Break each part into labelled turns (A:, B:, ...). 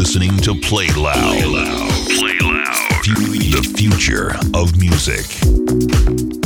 A: listening to Play Loud. Play Loud. Play Loud. The future of music.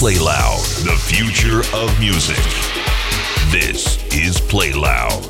A: Play Loud, the future of music. This is Play Loud.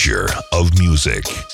A: Future of music.